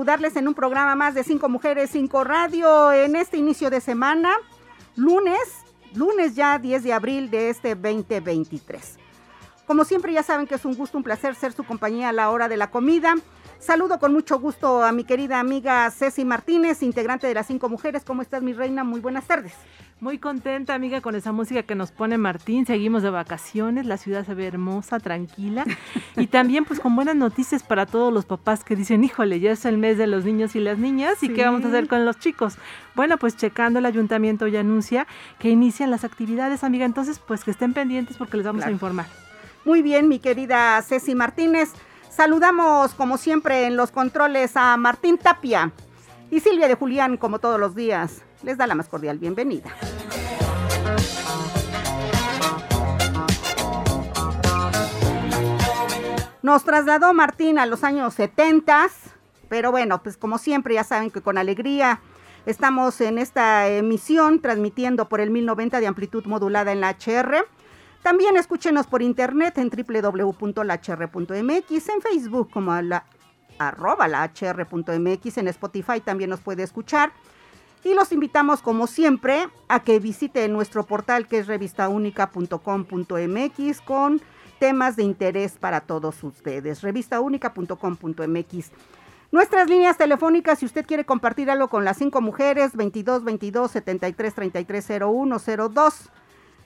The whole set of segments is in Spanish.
Saludarles en un programa más de Cinco Mujeres, Cinco Radio en este inicio de semana, lunes, lunes ya 10 de abril de este 2023. Como siempre ya saben que es un gusto, un placer ser su compañía a la hora de la comida. Saludo con mucho gusto a mi querida amiga Ceci Martínez, integrante de las Cinco Mujeres. ¿Cómo estás, mi reina? Muy buenas tardes. Muy contenta, amiga, con esa música que nos pone Martín. Seguimos de vacaciones, la ciudad se ve hermosa, tranquila. y también, pues, con buenas noticias para todos los papás que dicen, híjole, ya es el mes de los niños y las niñas, ¿y qué vamos a hacer con los chicos? Bueno, pues, checando el ayuntamiento ya anuncia que inician las actividades, amiga. Entonces, pues, que estén pendientes porque les vamos a informar. Muy bien, mi querida Ceci Martínez. Saludamos, como siempre, en los controles a Martín Tapia y Silvia de Julián, como todos los días les da la más cordial bienvenida. Nos trasladó Martín a los años 70, pero bueno, pues como siempre ya saben que con alegría estamos en esta emisión transmitiendo por el 1090 de amplitud modulada en la HR. También escúchenos por internet en www.lhr.mx, en Facebook como la arroba la hr.mx, en Spotify también nos puede escuchar y los invitamos, como siempre, a que visiten nuestro portal que es revistaunica.com.mx con temas de interés para todos ustedes. Revistaunica.com.mx. Nuestras líneas telefónicas, si usted quiere compartir algo con las cinco mujeres, 22 22 73 33 01 02.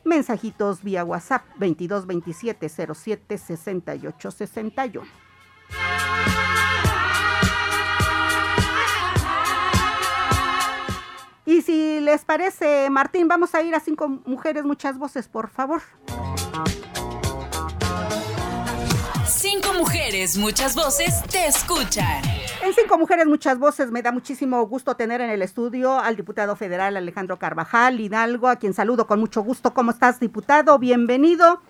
Mensajitos vía WhatsApp, 22 27 07 68 61. Y si les parece, Martín, vamos a ir a cinco mujeres, muchas voces, por favor. Cinco mujeres, muchas voces, te escuchan. En Cinco Mujeres, muchas voces, me da muchísimo gusto tener en el estudio al diputado federal Alejandro Carvajal Hidalgo, a quien saludo con mucho gusto. ¿Cómo estás, diputado? Bienvenido.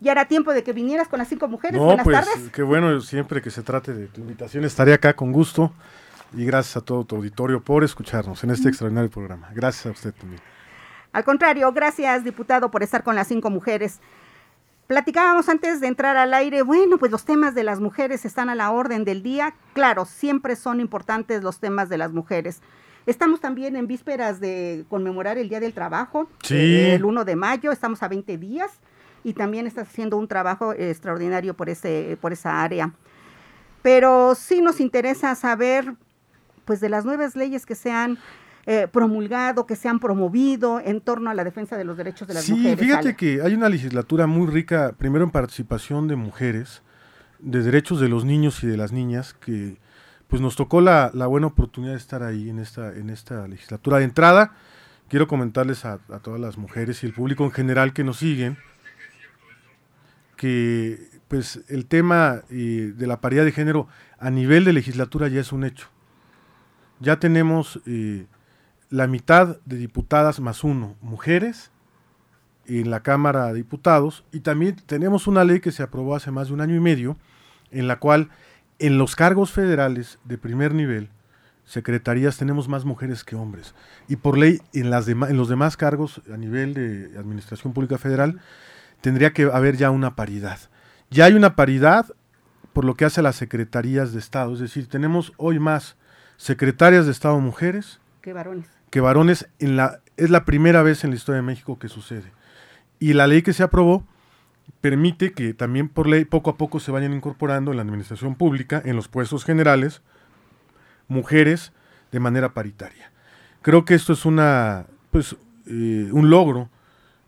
Ya era tiempo de que vinieras con las cinco mujeres. No, Buenas pues, tardes. Qué bueno, siempre que se trate de tu invitación estaré acá con gusto y gracias a todo tu auditorio por escucharnos en este extraordinario programa. Gracias a usted también. Al contrario, gracias diputado por estar con las cinco mujeres. Platicábamos antes de entrar al aire, bueno, pues los temas de las mujeres están a la orden del día. Claro, siempre son importantes los temas de las mujeres. Estamos también en vísperas de conmemorar el Día del Trabajo, sí. el 1 de mayo, estamos a 20 días y también estás haciendo un trabajo extraordinario por, ese, por esa área. Pero sí nos interesa saber pues de las nuevas leyes que se han eh, promulgado, que se han promovido en torno a la defensa de los derechos de las mujeres. Sí, fíjate que hay una legislatura muy rica, primero en participación de mujeres, de derechos de los niños y de las niñas, que pues nos tocó la, buena oportunidad de estar ahí en esta, en esta legislatura. De entrada, quiero comentarles a, todas las mujeres y el público en general que nos siguen, que pues el tema eh, de la paridad de género a nivel de legislatura ya es un hecho ya tenemos eh, la mitad de diputadas más uno, mujeres, en la Cámara de Diputados, y también tenemos una ley que se aprobó hace más de un año y medio, en la cual en los cargos federales de primer nivel, secretarías, tenemos más mujeres que hombres. Y por ley, en, las en los demás cargos a nivel de Administración Pública Federal, tendría que haber ya una paridad. Ya hay una paridad por lo que hace a las secretarías de Estado, es decir, tenemos hoy más secretarias de Estado mujeres que varones. Que varones en la es la primera vez en la historia de México que sucede. Y la ley que se aprobó permite que también por ley poco a poco se vayan incorporando en la administración pública, en los puestos generales, mujeres de manera paritaria. Creo que esto es una, pues, eh, un logro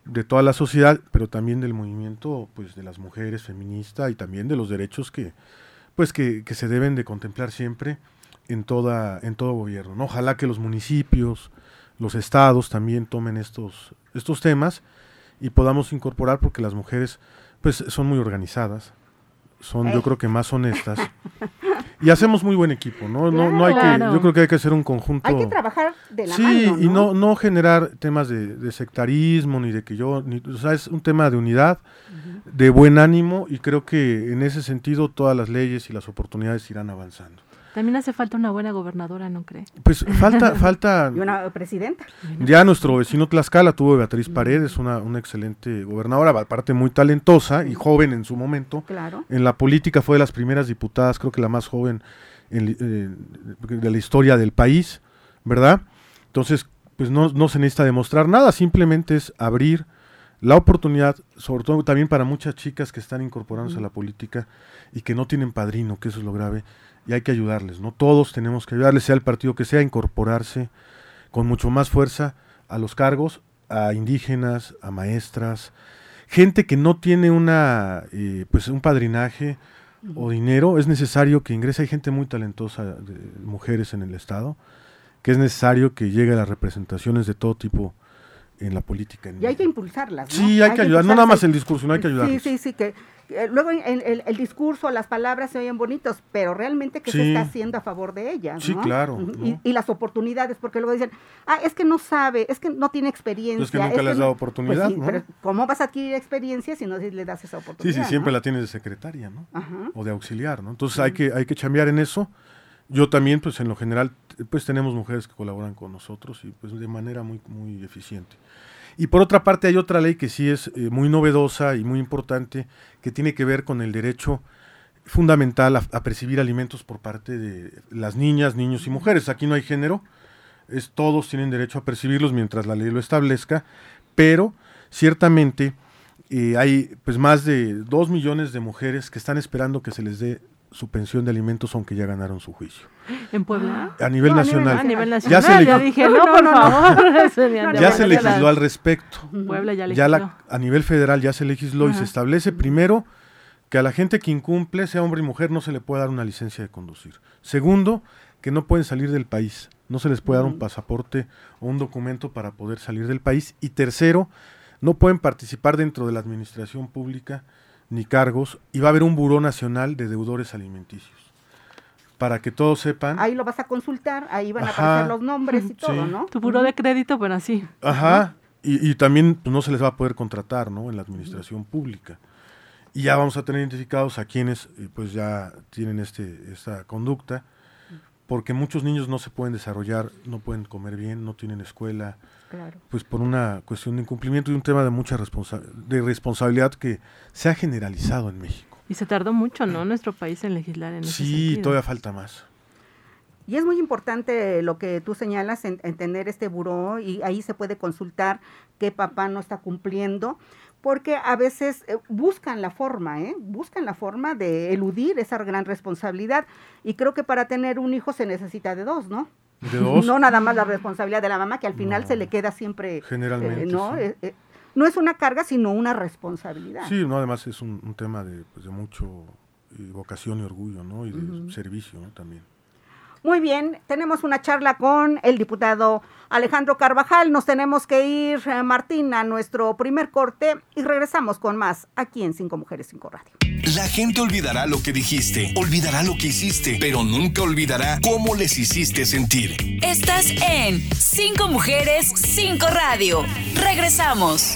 de toda la sociedad, pero también del movimiento pues, de las mujeres feminista y también de los derechos que, pues, que, que se deben de contemplar siempre en, toda, en todo gobierno. ¿no? Ojalá que los municipios, los estados también tomen estos, estos temas y podamos incorporar porque las mujeres pues son muy organizadas, son yo creo que más honestas y hacemos muy buen equipo, ¿no? no, no hay que, yo creo que hay que hacer un conjunto. Hay que trabajar de la sí, mano. y no, no generar temas de, de sectarismo ni de que yo, ni, o sea, es un tema de unidad, de buen ánimo y creo que en ese sentido todas las leyes y las oportunidades irán avanzando. También hace falta una buena gobernadora, ¿no cree? Pues falta, falta. Y una presidenta. Ya nuestro vecino Tlaxcala tuvo Beatriz Paredes, una, una excelente gobernadora, aparte muy talentosa y joven en su momento. Claro. En la política fue de las primeras diputadas, creo que la más joven en, eh, de la historia del país, ¿verdad? Entonces, pues no, no se necesita demostrar nada, simplemente es abrir la oportunidad, sobre todo también para muchas chicas que están incorporándose a la política y que no tienen padrino, que eso es lo grave, y hay que ayudarles, ¿no? Todos tenemos que ayudarles, sea el partido que sea, a incorporarse con mucho más fuerza a los cargos, a indígenas, a maestras, gente que no tiene una, eh, pues un padrinaje o dinero, es necesario que ingrese, hay gente muy talentosa, de mujeres en el Estado, que es necesario que llegue a las representaciones de todo tipo en la política. en Y hay que impulsarlas. ¿no? Sí, hay, que ayudar, no nada más el discurso, no hay que Sí, ayudarles. sí, sí, que eh, luego el, el- el discurso, las palabras se oyen bonitos, pero realmente qué se Sí. está haciendo a favor de ellas. Sí, ¿no? claro. Y, y las oportunidades, porque luego dicen, ah, es que no sabe, es que no tiene experiencia. Es que nunca le has no-". dado oportunidad, Pues sí, ¿no? pero ¿cómo vas a adquirir experiencia si no le das esa Sí, oportunidad? sí, siempre ¿no? la tienes de secretaria, ¿no? Ajá. O de auxiliar, ¿no? Entonces hay que, hay que chambear en eso. Yo también, pues en lo general, pues tenemos mujeres que colaboran con nosotros y pues de manera muy, muy eficiente. Y por otra parte hay otra ley que sí es eh, muy novedosa y muy importante, que tiene que ver con el derecho fundamental a, percibir alimentos por parte de las niñas, niños y mujeres. Aquí no hay género, es, todos tienen derecho a percibirlos mientras la ley lo establezca, pero ciertamente eh, hay pues más de dos millones de mujeres que están esperando que se les dé su pensión de alimentos aunque ya ganaron su juicio. ¿En Puebla? A nivel No, a nivel nacional. Ah, a nivel Ya nacional. se Ya, legisló- dije, No, no, no, por no, no. favor. Ese ni No, ande Ya se legisló al respecto. Puebla ya Ya legisló. la, a nivel federal ya se legisló y se establece primero que a la gente que incumple, sea hombre y mujer, no se le puede dar una licencia de conducir. Segundo, que no pueden salir del país. No se les puede dar un pasaporte o un documento para poder salir del país. Y tercero, no pueden participar dentro de la administración pública ni cargos. Y va a haber un buró nacional de deudores alimenticios. Para que todos sepan. Ahí lo vas a consultar, ahí van a aparecer los nombres y todo. ¿no? Tu buró de crédito, pero así. Ajá. Y, y también pues, no se les va a poder contratar, ¿no? En la administración pública. Y ya vamos a tener identificados a quienes, eh, pues ya tienen este, esta conducta, porque muchos niños no se pueden desarrollar, no pueden comer bien, no tienen escuela, Claro. pues por una cuestión de incumplimiento y un tema de mucha responsa- de responsabilidad que se ha generalizado en México. Y se tardó mucho, ¿no? Nuestro país en legislar en ese Sí, sentido. todavía falta más. Y es muy importante lo que tú señalas en, en tener este buró y ahí se puede consultar qué papá no está cumpliendo, porque a veces eh, buscan la forma, ¿eh? buscan la forma de eludir esa gran responsabilidad. Y creo que para tener un hijo se necesita de dos, ¿no? De dos, No nada más la responsabilidad de la mamá, que al final No. se le queda siempre, generalmente. eh, ¿no? sí. Eh, eh, no es una carga, sino una responsabilidad. Sí, no, además es un, un tema de, pues, de mucho eh, vocación y orgullo, ¿no? Y de servicio, ¿no? También. Muy bien, tenemos una charla con el diputado Alejandro Carvajal. Nos tenemos que ir, eh, Martín, a nuestro primer corte y regresamos con más aquí en Cinco Mujeres, Cinco Radio. La gente olvidará lo que dijiste, olvidará lo que hiciste, pero nunca olvidará cómo les hiciste sentir. Estás en Cinco Mujeres, Cinco Radio. Regresamos.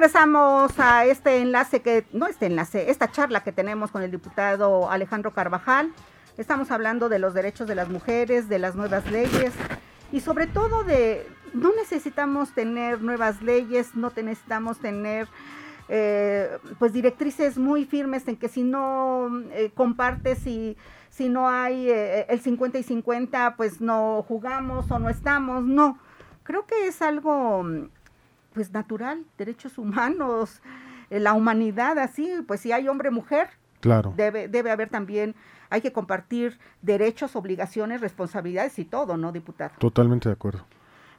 regresamos a este enlace que, no este enlace, esta charla que tenemos con el diputado Alejandro Carvajal. Estamos hablando de los derechos de las mujeres, de las nuevas leyes y sobre todo de, no necesitamos tener nuevas leyes, no necesitamos tener eh, pues directrices muy firmes en que si no eh, compartes y si no hay eh, el 50 y 50, pues no jugamos o no estamos, no. Creo que es algo pues natural, derechos humanos, eh, la humanidad así, pues si hay hombre mujer, Claro. debe debe haber también hay que compartir derechos, obligaciones, responsabilidades y todo, ¿no, diputado? Totalmente de acuerdo.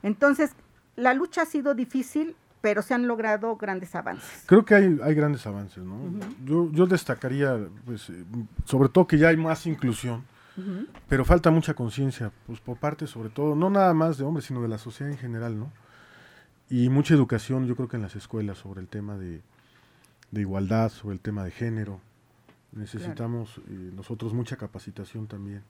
Entonces, la lucha ha sido difícil, pero se han logrado grandes avances. Creo que hay, hay grandes avances, ¿no? yo, yo destacaría, pues, eh, sobre todo que ya hay más inclusión, pero falta mucha conciencia, pues, por parte, sobre todo, no nada más de hombres, sino de la sociedad en general, ¿no? Y mucha educación, yo creo que en las escuelas, sobre el tema de, de igualdad, sobre el tema de género. Necesitamos eh, nosotros mucha capacitación también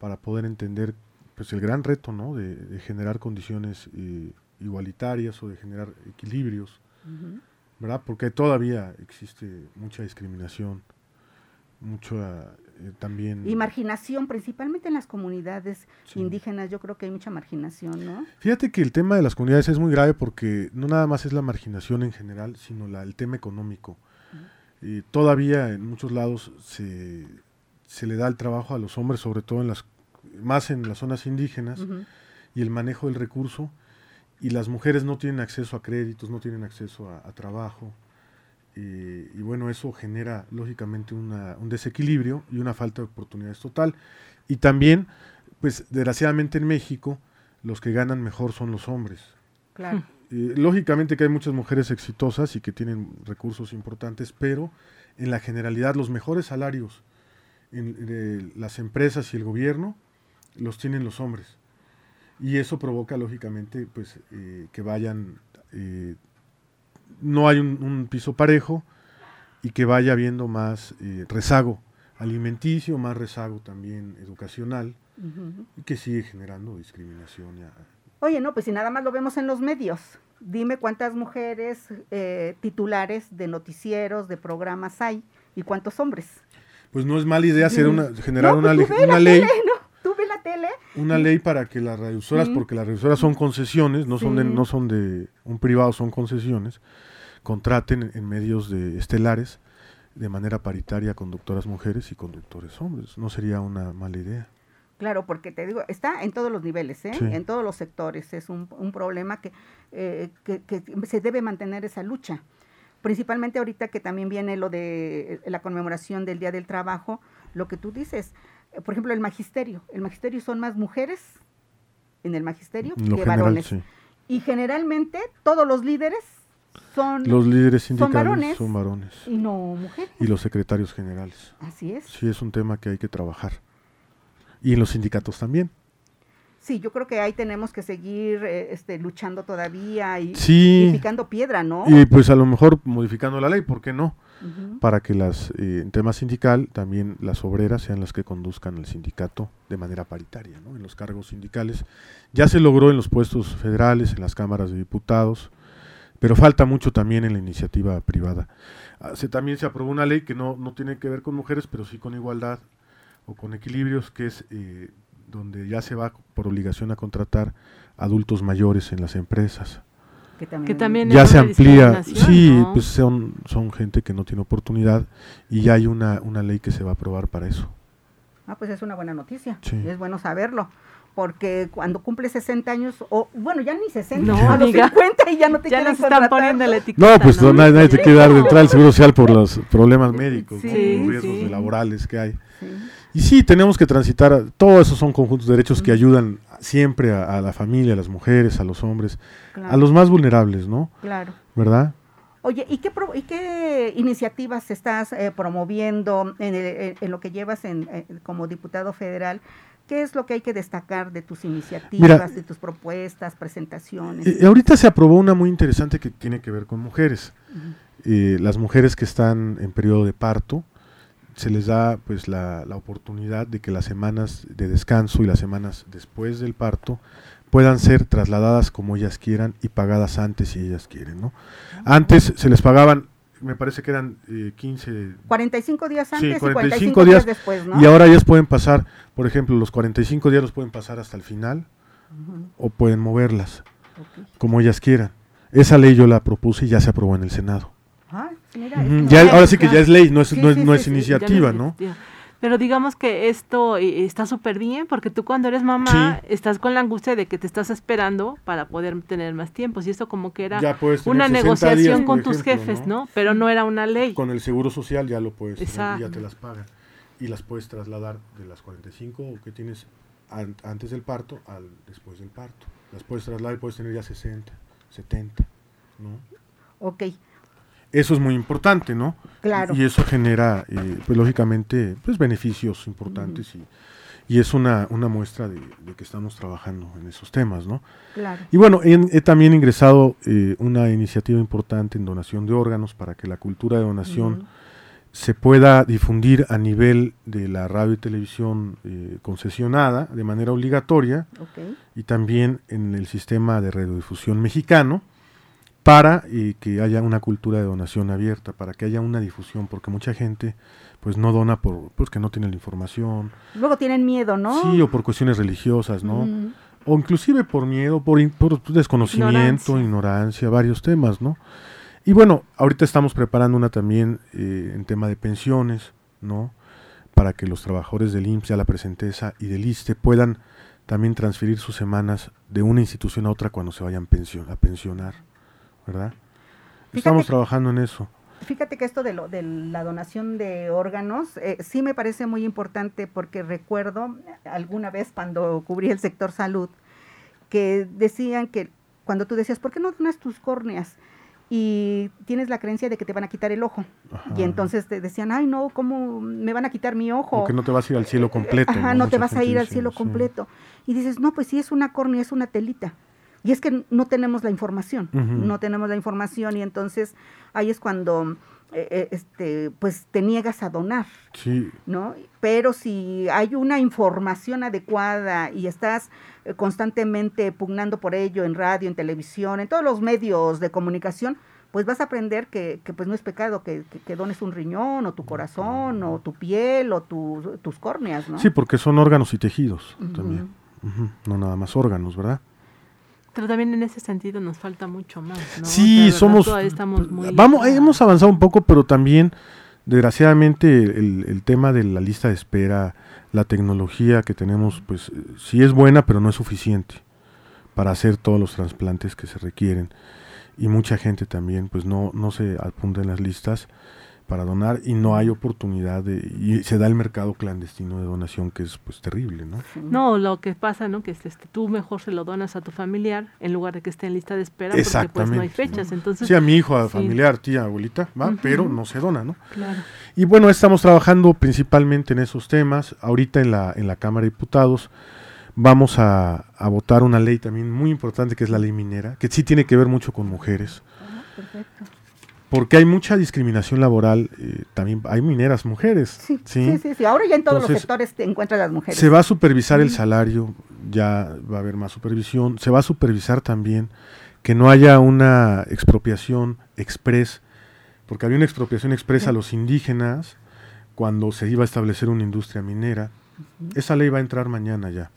para poder entender, pues, el gran reto, ¿no? De, de generar condiciones eh, igualitarias o de generar equilibrios. ¿verdad? Porque todavía existe mucha discriminación, mucha eh, también... Y marginación, principalmente en las comunidades Sí. indígenas, yo creo que hay mucha marginación, ¿no? Fíjate que el tema de las comunidades es muy grave porque no nada más es la marginación en general, sino la, el tema económico. Eh, todavía en muchos lados se, se le da el trabajo a los hombres, sobre todo en las más en las zonas indígenas, y el manejo del recurso, y las mujeres no tienen acceso a créditos, no tienen acceso a, a trabajo, eh, y bueno, eso genera lógicamente una- un desequilibrio y una falta de oportunidades total. Y también, pues desgraciadamente en México, los que ganan mejor son los hombres. Claro. Eh, lógicamente que hay muchas mujeres exitosas y que tienen recursos importantes, pero en la generalidad los mejores salarios en de las empresas y el gobierno los tienen los hombres. Y eso provoca lógicamente pues eh, que vayan, eh, no hay un, un piso parejo y que vaya habiendo más eh, rezago alimenticio, más rezago también educacional y que sigue generando discriminación. Oye, no, pues si nada más lo vemos en los medios. Dime cuántas mujeres eh, titulares de noticieros, de programas hay y cuántos hombres. Pues no es mala idea hacer una, generar No, pues una ley, tele, ¿no? Tele. una ley para que las radiosoras, Sí. porque las radiosoras son concesiones, no son de, no son de un privado, son concesiones, contraten en, medios de estelares de manera paritaria conductoras mujeres y conductores hombres. No sería una mala idea. Claro, porque te digo, está en todos los niveles, ¿eh? Sí. en todos los sectores. Es un, un problema que, eh, que, que se debe mantener esa lucha. Principalmente ahorita que también viene lo de eh, la conmemoración del Día del Trabajo, lo que tú dices, por ejemplo, el magisterio. El magisterio son más mujeres en el magisterio En que general, varones. sí. Y generalmente todos los líderes son Los líderes son sindicales varones. son varones y no mujeres. y los secretarios generales. Así es. Sí, es un tema que hay que trabajar. Y en los sindicatos también. Sí, yo creo que ahí tenemos que seguir eh, este, luchando todavía y, Sí. y picando piedra, ¿no? Y pues a lo mejor modificando la ley, ¿por qué no? Para que las eh, en tema sindical también las obreras sean las que conduzcan el sindicato de manera paritaria, ¿no? En los cargos sindicales ya se logró en los puestos federales, en las cámaras de diputados, pero falta mucho también en la iniciativa privada. Ah, se, también se aprobó una ley que no, no tiene que ver con mujeres, pero sí con igualdad o con equilibrios, que es eh, donde ya se va por obligación a contratar adultos mayores en las empresas que también, Que también ya es se una amplía, sí, ¿no? pues son, son gente que no tiene oportunidad y ya hay una, una ley que se va a aprobar para eso. Ah, pues es una buena noticia. Sí. Es bueno saberlo. Porque cuando cumple 60 años, o bueno, ya ni 60, No, a los amiga. 50 y ya no te Ya quieren nos están poniendo la etiqueta. No, pues no, nadie, nadie te quiere dar de entrada al Seguro Social por los problemas médicos. Sí, los riesgos sí. laborales que hay. Sí. Y sí, tenemos que transitar, todos esos son conjuntos de derechos que ayudan siempre a, a la familia, a las mujeres, a los hombres, Claro, a los más vulnerables, ¿no? claro. ¿Verdad? Oye, ¿y qué, pro- y qué iniciativas estás eh, promoviendo en, el- en lo que llevas en, eh, como diputado federal? ¿Qué es lo que hay que destacar de tus iniciativas, Mira, de tus propuestas, presentaciones? Eh, ahorita se aprobó una muy interesante que tiene que ver con mujeres. Eh, las mujeres que están en periodo de parto, se les da pues la, la oportunidad de que las semanas de descanso y las semanas después del parto puedan ser trasladadas como ellas quieran y pagadas antes si ellas quieren, ¿no? Antes se les pagaban, me parece que eran eh, 15 45 días Sí, antes y 45 45 días, días después, ¿no? y ahora ellas pueden pasar, por ejemplo, los 45 días los pueden pasar hasta el final o pueden moverlas como ellas quieran. Esa ley yo la propuse y ya se aprobó en el Senado. Ah, mira, ya- ahora sí que ya es ley, no es, Sí, no es, sí, no sí, es sí, Ya iniciativa, no. Pero digamos que esto eh, está súper bien porque tú cuando eres mamá Sí. estás con la angustia de que te estás esperando para poder tener más tiempos y esto como que era una 60 negociación días, con tus jefes, ¿no? ¿no? Pero no era una ley. Con el seguro social ya lo puedes tener ya te las pagan. Y las puedes trasladar de las 45 que tienes an- antes del parto al después del parto. Las puedes trasladar y puedes tener ya 60, 70, ¿no? Ok, Eso es muy importante, ¿no? Claro. Y eso genera, eh, pues lógicamente, pues beneficios importantes y, y es una, una muestra de, de que estamos trabajando en esos temas, ¿no? claro. Y bueno, he, he también ingresado eh, una iniciativa importante en donación de órganos para que la cultura de donación se pueda difundir a nivel de la radio y televisión eh, concesionada de manera obligatoria y también en el sistema de radiodifusión mexicano para eh, que haya una cultura de donación abierta, para que haya una difusión, porque mucha gente pues no dona por porque no tiene la información, Luego tienen miedo, ¿no? sí, o por cuestiones religiosas, ¿no? Mm, O inclusive por miedo, por, por desconocimiento, Ignorancia. ignorancia. varios temas, ¿no? Y bueno, ahorita estamos preparando una también eh, en tema de pensiones, ¿no? Para que los trabajadores del IMSS, ya la presenteza y del ISTE puedan también transferir sus semanas de una institución a otra cuando se vayan pension- a pensionar, ¿verdad? Estamos trabajando en eso. Fíjate que esto de, lo, de la donación de órganos eh, sí me parece muy importante porque recuerdo alguna vez cuando cubrí el sector salud que decían que cuando tú decías, ¿por qué no donas tus córneas? Y tienes la creencia de que te van a quitar el ojo. Ajá. Y entonces te decían, ay no, ¿cómo me van a quitar mi ojo? O que no te vas a ir al cielo completo. Ajá, no te vas a ir al cielo sí. completo. Y dices, no, pues sí es una córnea, es una telita. Y es que no tenemos la información, no tenemos la información y entonces ahí es cuando eh, eh, este, pues te niegas a donar, Sí, ¿no? Pero si hay una información adecuada y estás eh, constantemente pugnando por ello en radio, en televisión, en todos los medios de comunicación, pues vas a aprender que, que, pues no es pecado que, que- que dones un riñón o tu corazón o tu piel o tu- tus córneas, ¿no? sí, porque son órganos y tejidos también. No nada más órganos, ¿verdad? Pero también en ese sentido nos falta mucho más, ¿no? Sí, verdad, somos. todavía estamos muy vamos, hemos avanzado un poco, pero también, desgraciadamente, el, el tema de la lista de espera, la tecnología que tenemos, pues eh, sí es buena, pero no es suficiente para hacer todos los trasplantes que se requieren. Y mucha gente también, pues no, no se apunta en las listas para donar y no hay oportunidad de, y se da el mercado clandestino de donación que es pues terrible, ¿no? No, lo que pasa, ¿no? Que este, tú mejor se lo donas a tu familiar en lugar de que esté en lista de espera porque pues no hay fechas. ¿no? Entonces, Sí, a mi hijo, a sí. familiar, tía, abuelita, va, pero no se dona, ¿no? claro. Y bueno, estamos trabajando principalmente en esos temas. Ahorita en la, en la Cámara de Diputados vamos a, a votar una ley también muy importante que es la ley minera, que sí tiene que ver mucho con mujeres, Ah, perfecto. Porque hay mucha discriminación laboral, eh, también hay mineras mujeres. Sí, sí, sí, sí. Ahora ya en todos los sectores te encuentras las mujeres. Se va a supervisar el salario, ya va a haber más supervisión. Se va a supervisar también que no haya una expropiación express, porque había una expropiación express a los indígenas cuando se iba a establecer una industria minera. Esa ley va a entrar mañana ya.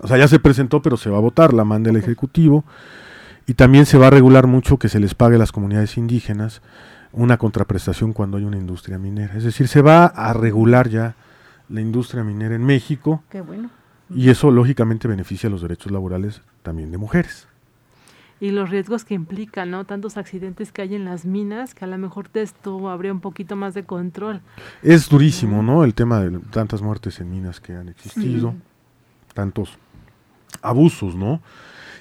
O sea, ya se presentó, pero se va a votar, la manda el Ejecutivo. Y también se va a regular mucho que se les pague a las comunidades indígenas una contraprestación cuando hay una industria minera. Es decir, se va a regular ya la industria minera en México Qué bueno. y eso lógicamente beneficia los derechos laborales también de mujeres. Y los riesgos que implican, ¿no? Tantos accidentes que hay en las minas, que a lo mejor de esto habría un poquito más de control. Es durísimo, ¿no? El tema de tantas muertes en minas que han existido, tantos abusos, ¿no?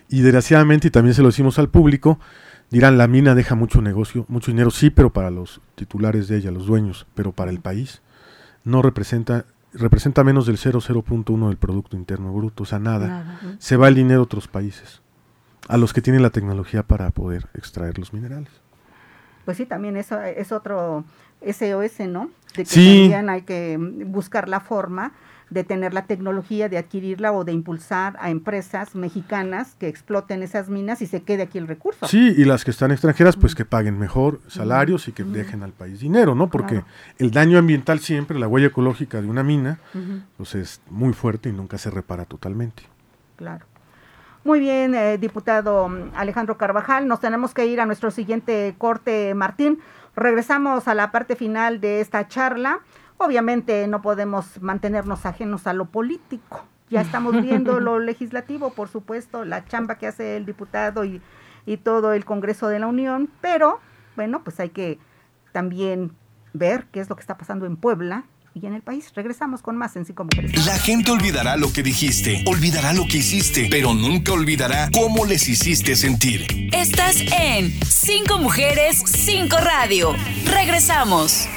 Y desgraciadamente, y también se lo decimos al público, dirán, la mina deja mucho negocio, mucho dinero, sí, pero para los titulares de ella, los dueños, pero para el país no representa, representa menos del 0,0.1 del Producto Interno Bruto, o sea, nada. Nada. Se va el dinero a otros países, a los que tienen la tecnología para poder extraer los minerales. Pues sí, también eso es otro SOS, ¿no? De que Sí. también hay que buscar la forma de tener la tecnología, de adquirirla o de impulsar a empresas mexicanas que exploten esas minas y se quede aquí el recurso. Sí, y las que están extranjeras, pues que paguen mejor salarios y que dejen al país dinero, ¿no? Porque Claro. el daño ambiental siempre, la huella ecológica de una mina, pues es muy fuerte y nunca se repara totalmente. Claro. Muy bien, eh, diputado mm, Alejandro Carvajal. Nos tenemos que ir a nuestro siguiente corte, Martín. Regresamos a la parte final de esta charla. Obviamente no podemos mantenernos ajenos a lo político. Ya estamos viendo lo legislativo, por supuesto, la chamba que hace el diputado y, y todo el Congreso de la Unión, pero bueno, pues hay que también ver qué es lo que está pasando en Puebla y en el país. Regresamos con más en Cinco Mujeres. La gente olvidará lo que dijiste, olvidará lo que hiciste, pero nunca olvidará cómo les hiciste sentir. Estás en Cinco Mujeres, Cinco Radio. Regresamos.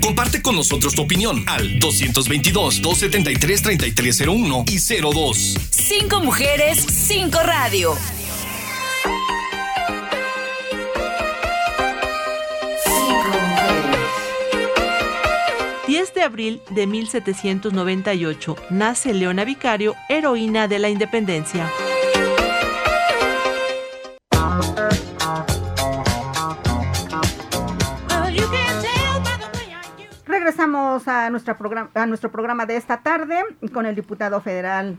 Comparte con nosotros tu opinión al 222-273-3301 y 02. Cinco Mujeres, Cinco Radio. 10 de abril de 1798 nace Leona Vicario, heroína de la independencia. Regresamos a, nuestra programa, a nuestro programa de esta tarde con el diputado federal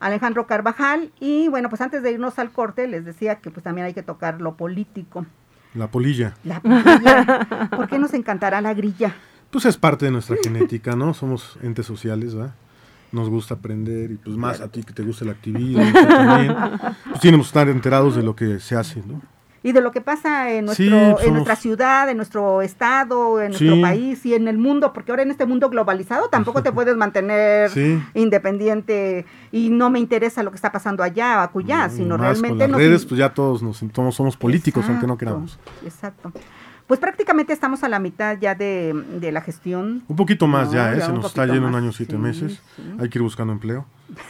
Alejandro Carvajal. Y bueno, pues antes de irnos al corte, les decía que pues también hay que tocar lo político. La polilla, La grilla. ¿Por qué nos encantará la grilla? pues es parte de nuestra genética, ¿no? Somos entes sociales, ¿verdad? Nos gusta aprender y pues más a ti que te gusta el activismo también. Pues tenemos que estar enterados de lo que se hace, ¿no? Y de lo que pasa en, nuestro, Sí, pues en somos- nuestra ciudad, en nuestro estado, en nuestro país y en el mundo, porque ahora en este mundo globalizado tampoco te puedes mantener Sí. independiente y no me interesa lo que está pasando allá o acullá, sino realmente con las nos redes, pues ya todos nos somos, somos políticos, aunque no queramos. Exacto. Pues prácticamente estamos a la mitad ya de, de la gestión. Un poquito más No, ya, ¿eh? ya Se nos está yendo un año, siete meses. Hay que ir buscando empleo.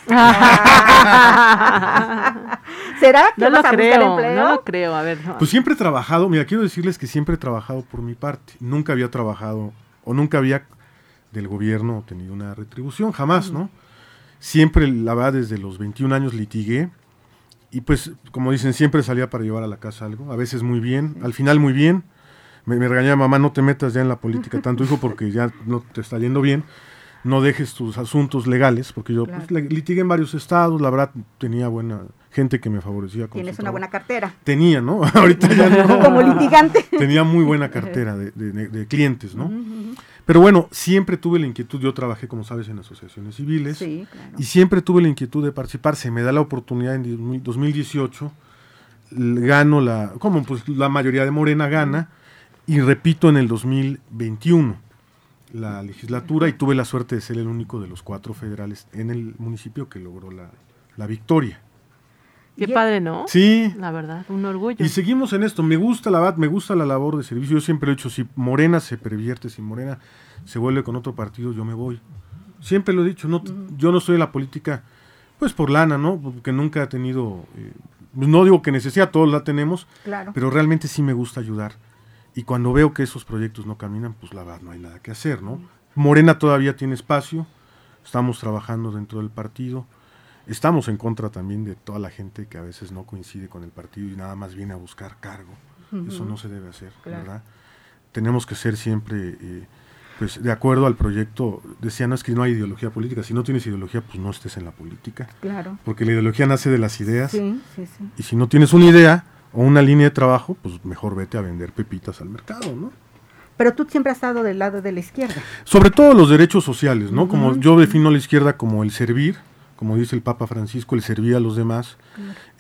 ¿Será que No lo a creo, empleo? no lo creo. A ver, no. Pues siempre he trabajado, mira, quiero decirles que siempre he trabajado por mi parte. Nunca había trabajado, o nunca había del gobierno obtenido una retribución, jamás, ¿no? Siempre, la verdad, desde los 21 años litigué. Y pues, como dicen, siempre salía para llevar a la casa algo. A veces muy bien, al final muy bien. Me, me regañaba mamá, no te metas ya en la política tanto, hijo, porque ya no te está yendo bien. No dejes tus asuntos legales, porque yo pues, Claro. litigué en varios estados, la verdad tenía buena gente que me favorecía. con Tienes una trabajo. buena cartera. Tenía, ¿no? Ahorita ya no. Como litigante. Tenía muy buena cartera de, de- de clientes, ¿no? Pero bueno, siempre tuve la inquietud, yo trabajé, como sabes, en asociaciones civiles. Sí, claro. Y siempre tuve la inquietud de participar. Se me da la oportunidad en 2000 2018, l- gano la, como pues la mayoría de Morena gana, y repito en el 2021 la legislatura y tuve la suerte de ser el único de los cuatro federales en el municipio que logró la, la victoria. Qué padre, ¿no? Sí, La verdad, un orgullo. y seguimos en esto. Me gusta la verdad, me gusta la labor de servicio. Yo siempre he dicho, si Morena se pervierte, si Morena se vuelve con otro partido, yo me voy. Siempre lo he dicho, no, yo no estoy en la política, pues por lana, ¿no? Porque nunca he tenido, eh, no digo que necesidad, todos la tenemos, Claro. pero realmente sí me gusta ayudar. Y cuando veo que esos proyectos no caminan, pues la verdad no hay nada que hacer, ¿no? Morena todavía tiene espacio, estamos trabajando dentro del partido, estamos en contra también de toda la gente que a veces no coincide con el partido y nada más viene a buscar cargo. Eso no se debe hacer, Claro. ¿verdad? Tenemos que ser siempre, eh, pues, de acuerdo al proyecto. Decía, no es que no hay ideología política, si no tienes ideología, pues no estés en la política, Claro. porque la ideología nace de las ideas. Sí, sí, sí. Y si no tienes una idea o una línea de trabajo, pues mejor vete a vender pepitas al mercado, ¿no? Pero tú siempre has estado del lado de la izquierda. Sobre todo los derechos sociales, ¿no? Como yo defino a la izquierda como el servir, como dice el Papa Francisco, el servir a los demás,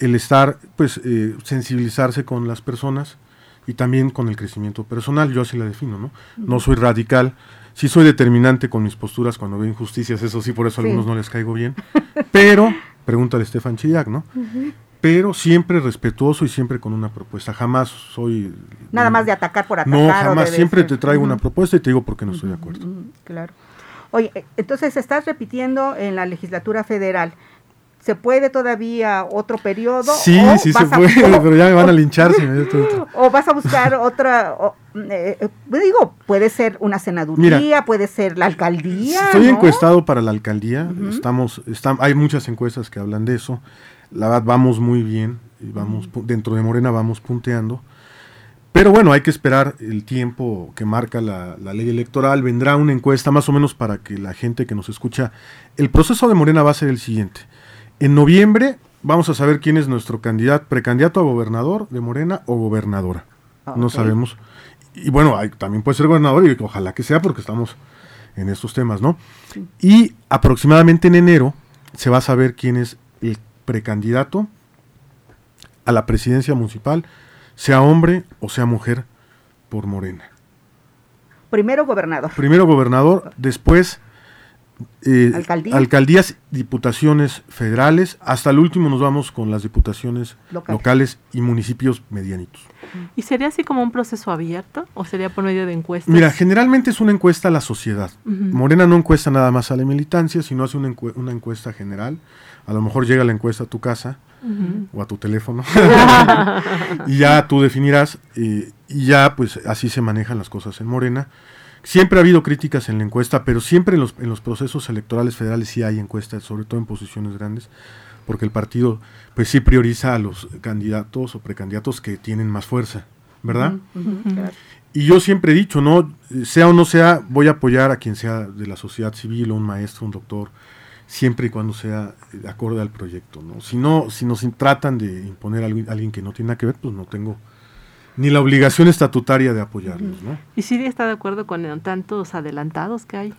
el estar, pues, eh, sensibilizarse con las personas y también con el crecimiento personal, yo así la defino, ¿no? No soy radical, sí soy determinante con mis posturas cuando veo injusticias, eso sí, por eso a Sí. algunos no les caigo bien, pero, pregúntale a Estefan Chillac, ¿no? Pero siempre respetuoso y siempre con una propuesta, jamás soy... Nada más de atacar por atacar. No, o de jamás, siempre te traigo una propuesta y te digo por qué no estoy de acuerdo. Claro. Oye, eh, entonces estás repitiendo en la legislatura federal. ¿Se puede todavía otro periodo? Sí, o sí se a- puede, pero ya me van a linchar si me. O vas a buscar otra, o- eh, eh, digo, puede ser una senaduría, puede ser la alcaldía. Estoy ¿no? encuestado para la alcaldía. Estamos, están, hay muchas encuestas que hablan de eso. La verdad, vamos muy bien. Y vamos, pu- dentro de Morena vamos punteando. Pero bueno, hay que esperar el tiempo que marca la, la ley electoral. Vendrá una encuesta más o menos para que la gente que nos escucha. El proceso de Morena va a ser el siguiente. En noviembre vamos a saber quién es nuestro candidato, precandidato a gobernador de Morena o gobernadora. No Ok. sabemos. Y bueno, hay- también puede ser gobernador y ojalá que sea porque estamos en estos temas, ¿no? Y aproximadamente en enero se va a saber quién es el precandidato a la presidencia municipal, sea hombre o sea mujer, por Morena. Primero gobernador. Primero gobernador, después eh, Alcaldía. alcaldías, diputaciones federales, hasta el último nos vamos con las diputaciones Locales. locales y municipios medianitos. ¿Y sería así como un proceso abierto o sería por medio de encuestas? Mira, generalmente es una encuesta a la sociedad. Morena no encuesta nada más a la militancia, sino hace una, encue- una encuesta general. A lo mejor llega la encuesta a tu casa O a tu teléfono. Y ya tú definirás eh, y ya pues así se manejan las cosas en Morena. Siempre ha habido críticas en la encuesta, pero siempre en los, en los procesos electorales federales sí hay encuestas, sobre todo en posiciones grandes, porque el partido pues sí prioriza a los candidatos o precandidatos que tienen más fuerza, ¿verdad? Y yo siempre he dicho, no, sea o no sea, voy a apoyar a quien sea de la sociedad civil, o un maestro, un doctor, siempre y cuando sea eh, acorde al proyecto, ¿no? Si no, si nos tratan de imponer a alguien, alguien que no tiene nada que ver, pues no tengo ni la obligación estatutaria de apoyarlos, ¿no? ¿Y Siri está de acuerdo con tantos adelantados que hay?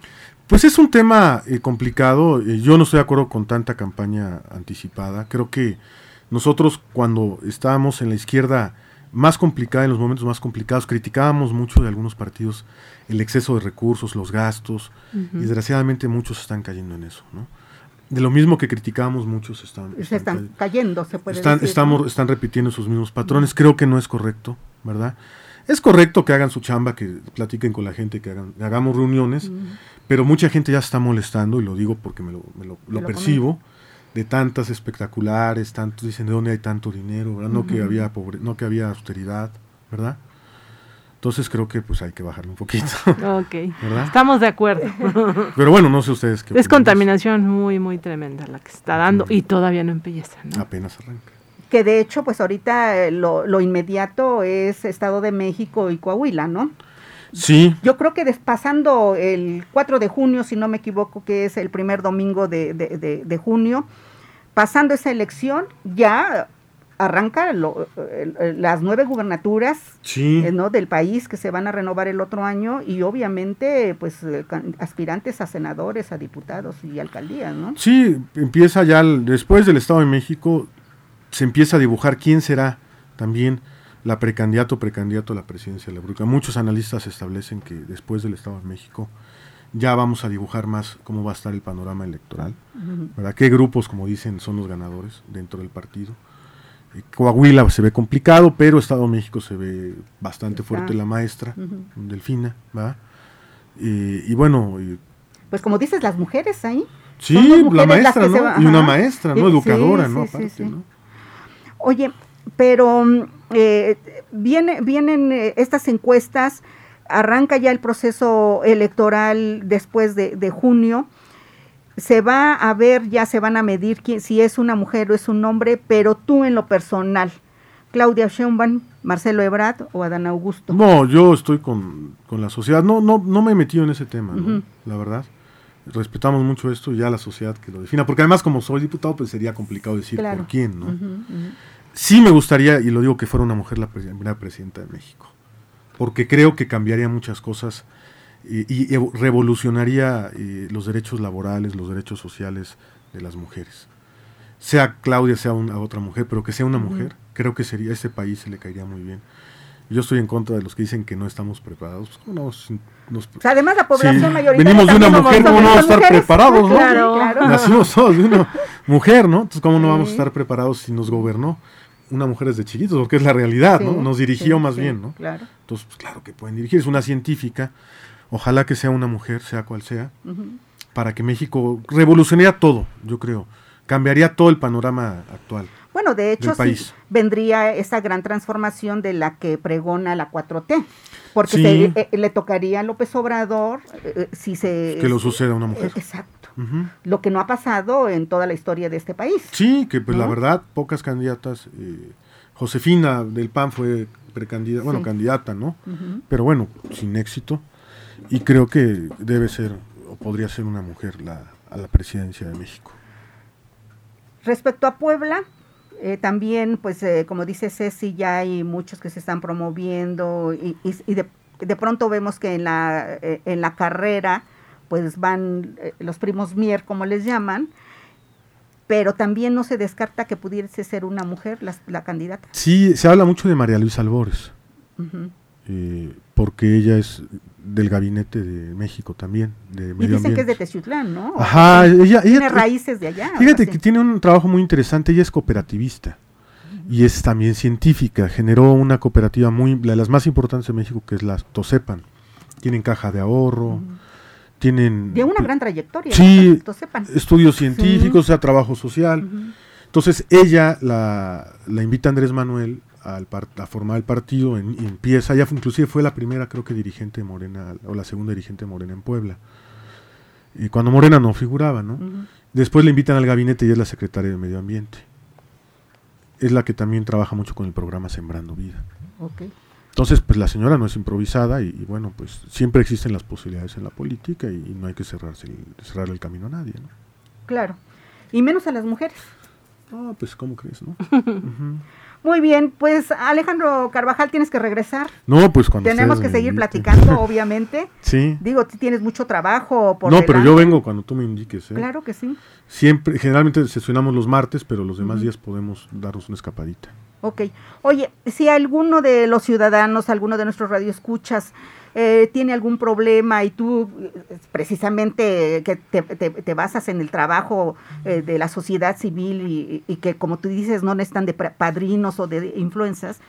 Pues es un tema eh, complicado. eh, yo no estoy de acuerdo con tanta campaña anticipada. Creo que nosotros cuando estábamos en la izquierda más complicada, en los momentos más complicados, criticábamos mucho de algunos partidos el exceso de recursos, los gastos, y desgraciadamente muchos están cayendo en eso, ¿no? De lo mismo que criticábamos, muchos están, Se están cayendo. se puede Están, decir. estamos, ¿no? están repitiendo sus mismos patrones. Creo que no es correcto, ¿verdad? Es correcto que hagan su chamba, que platiquen con la gente, que hagan, hagamos reuniones, pero mucha gente ya se está molestando, y lo digo porque me lo, me lo- percibo, de tantas espectaculares, tantos dicen de dónde hay tanto dinero, ¿verdad? No que había pobre, no que había austeridad, ¿verdad? Entonces creo que pues hay que bajarle un poquito. Ok, ¿Verdad? estamos de acuerdo. pero bueno, no sé ustedes qué es opinan. contaminación muy, muy tremenda la que se está dando y todavía no empieza. ¿no? Apenas arranca. Que de hecho, pues ahorita eh, lo, lo inmediato es Estado de México y Coahuila, ¿no? Sí, Yo creo que des- pasando el 4 de junio, si no me equivoco, que es el primer domingo de, de- de- de junio, pasando esa elección, ya arranca lo- el- el- las nueve gubernaturas sí. eh, ¿no? del país que se van a renovar el otro año y obviamente pues eh, aspirantes a senadores, a diputados y alcaldías, ¿no? Sí, empieza ya, el- después del Estado de México, se empieza a dibujar quién será también la precandidato precandidato a la presidencia de la República. Muchos analistas establecen que después del Estado de México ya vamos a dibujar más cómo va a estar el panorama electoral, ¿verdad? ¿Qué grupos, como dicen, son los ganadores dentro del partido? Coahuila se ve complicado, pero Estado de México se ve bastante Está. fuerte la maestra. Delfina. Eh, y bueno, eh, Pues como dices, las mujeres ahí. Sí, la maestra, ¿no? Y una maestra, ¿no? Educadora, sí, ¿no? Aparte, sí. ¿no? Oye, pero eh, viene, vienen eh, estas encuestas, arranca ya el proceso electoral después de, de junio, se va a ver, ya se van a medir quién, si es una mujer o es un hombre, pero tú en lo personal, Claudia Sheinbaum, Marcelo Ebrard o Adán Augusto. No, yo estoy con, con la sociedad. No, no, no me he metido en ese tema, ¿no? La verdad. Respetamos mucho esto y ya la sociedad que lo defina. Porque además, como soy diputado, pues sería complicado decir Claro. por quién, ¿no? Sí me gustaría, y lo digo, que fuera una mujer la primera presidenta de México. Porque creo que cambiaría muchas cosas eh, y, evo- revolucionaría eh, los derechos laborales, los derechos sociales de las mujeres. Sea Claudia, sea una otra mujer, pero que sea una mujer, creo que sería ese país se le caería muy bien. Yo estoy en contra de los que dicen que no estamos preparados. Pues, ¿cómo no? Si nos- O sea, además la población Sí, mayoritaria venimos de una mujer, ¿cómo no vamos a estar mujeres? preparados, no? Claro, claro. Nacimos todos de una mujer, ¿no? Entonces, ¿cómo no vamos a estar preparados si nos gobernó una mujer desde chiquitos? Porque es la realidad, ¿no? Nos dirigió sí, más sí, bien, ¿no? Claro. Entonces, pues claro que pueden dirigir. Es una científica. Ojalá que sea una mujer, sea cual sea, para que México revolucionaría todo, yo creo. Cambiaría todo el panorama actual. Bueno, de hecho, sí, vendría esa gran transformación de la que pregona la 4T, porque Sí. se- eh, le tocaría a López Obrador eh, eh, si se... Que lo suceda a una eh, mujer. Exacto. Lo que no ha pasado en toda la historia de este país. Sí, que pues la verdad, pocas candidatas. eh, Josefina del PAN fue precandidata, bueno, Sí. candidata, ¿no? Pero bueno, sin éxito. Y creo que debe ser, o podría ser una mujer la, a la presidencia de México. Respecto a Puebla, eh, también, pues, eh, como dice Ceci, ya hay muchos que se están promoviendo y, y- y de, de pronto vemos que en la, eh, en la carrera, pues van los primos Mier, como les llaman, pero también no se descarta que pudiese ser una mujer la, la candidata. Sí, se habla mucho de María Luisa Albores, porque ella es del gabinete de México también, de Y medio dicen que es de. Teciutlán, ¿no? Ajá, ella, ella Tiene raíces de allá. Fíjate que tiene un trabajo muy interesante, ella es cooperativista y es también científica, generó una cooperativa muy, la de las más importantes de México, que es la Tosepan. Tienen caja de ahorro, tienen De una gran trayectoria. Sí, ¿no? sepan. estudios científicos, o sea, trabajo social. Entonces ella la, la invita a Andrés Manuel al par- a formar el partido en- y empieza, fue- inclusive fue la primera creo que dirigente de Morena, o la segunda dirigente de Morena en Puebla. Y cuando Morena no figuraba, ¿no? Después le invitan al gabinete y es la secretaria de Medio Ambiente. Es la que también trabaja mucho con el programa Sembrando Vida. Ok. Entonces, pues la señora no es improvisada y, y bueno, pues siempre existen las posibilidades en la política y, y no hay que cerrarse el, cerrar el camino a nadie, ¿no? Claro. Y menos a las mujeres. No, pues ¿cómo crees, no? Ujú. Muy bien, pues Alejandro Carvajal, tienes que regresar. No, pues cuando Tenemos que seguir platicando, obviamente. sí. Digo, tú tienes mucho trabajo por No, pero yo vengo cuando tú me indiques, ¿eh? Claro que sí. Siempre, generalmente sesionamos los martes, pero los demás días podemos darnos una escapadita. Ok. Oye, si alguno de los ciudadanos, alguno de nuestros radioescuchas, eh, tiene algún problema y tú eh, precisamente que te, te- te basas en el trabajo eh, de la sociedad civil y, y que como tú dices no necesitan de padrinos o de influencias,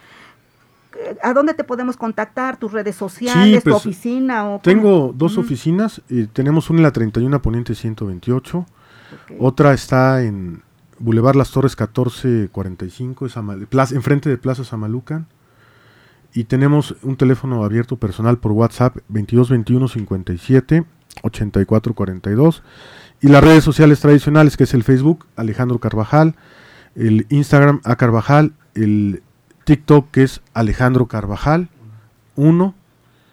eh, ¿a dónde te podemos contactar? ¿Tus redes sociales, tu pues, oficina? O Tengo dos oficinas, eh, tenemos una en la 31 Poniente 128, Ok. otra está en Boulevard Las Torres 1445, es Ama- plaza- enfrente de Plaza Samalucan, y tenemos un teléfono abierto personal por WhatsApp 2221 57 84 42 y las redes sociales tradicionales que es el Facebook Alejandro Carvajal, el Instagram A Carvajal, el TikTok que es Alejandro Carvajal 1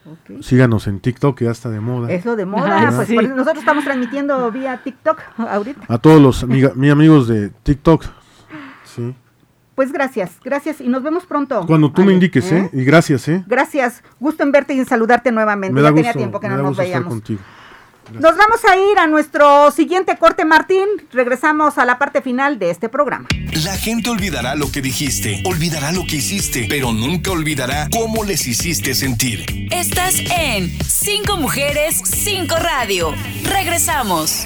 Ok. Síganos en TikTok, que ya está de moda. Es lo de moda, Ah, pues sí. nosotros estamos transmitiendo vía TikTok ahorita. A todos los amiga- mi amigos de TikTok. Sí. Pues gracias, gracias y nos vemos pronto. Cuando tú me indiques, ¿eh? Y gracias, ¿eh? Gracias, gusto en verte y en saludarte nuevamente. Me ya da tenía gusto, tiempo que me no da nos gusto estar veíamos. contigo. Nos vamos a ir a nuestro siguiente corte, Martín. Regresamos a la parte final de este programa. La gente olvidará lo que dijiste, olvidará lo que hiciste, pero nunca olvidará cómo les hiciste sentir. Estás en Cinco Mujeres, Cinco Radio. Regresamos.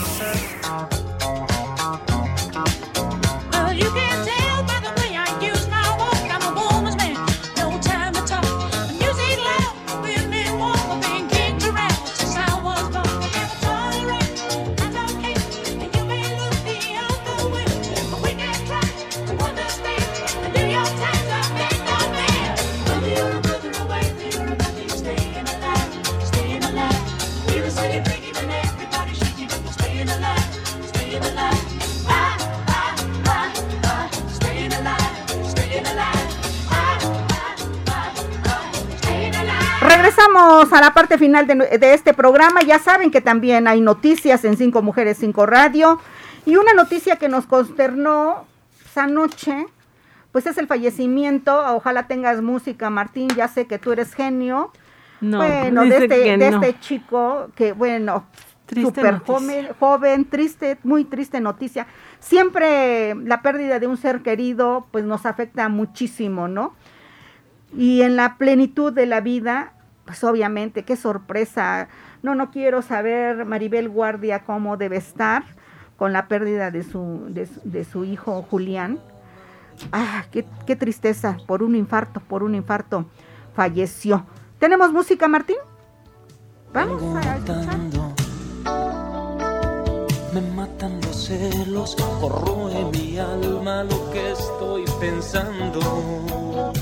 Regresamos a la parte final de, de este programa. Ya saben que también hay noticias en Cinco Mujeres, Cinco Radio. Y una noticia que nos consternó esa noche, pues es el fallecimiento. Ojalá tengas música, Martín. Ya sé que tú eres genio. No, bueno, de este, de no. este chico que, bueno, súper joven, joven, triste, muy triste noticia. Siempre la pérdida de un ser querido, pues nos afecta muchísimo, ¿no? Y en la plenitud de la vida, pues obviamente, qué sorpresa. No, no quiero saber, Maribel Guardia, cómo debe estar con la pérdida de su, de, su- hijo Julián. Ah, qué, qué tristeza, por un infarto, por un infarto falleció. ¿Tenemos música, Martín? Vamos a escuchar. Me matan los celos, corroe mi alma lo que estoy pensando.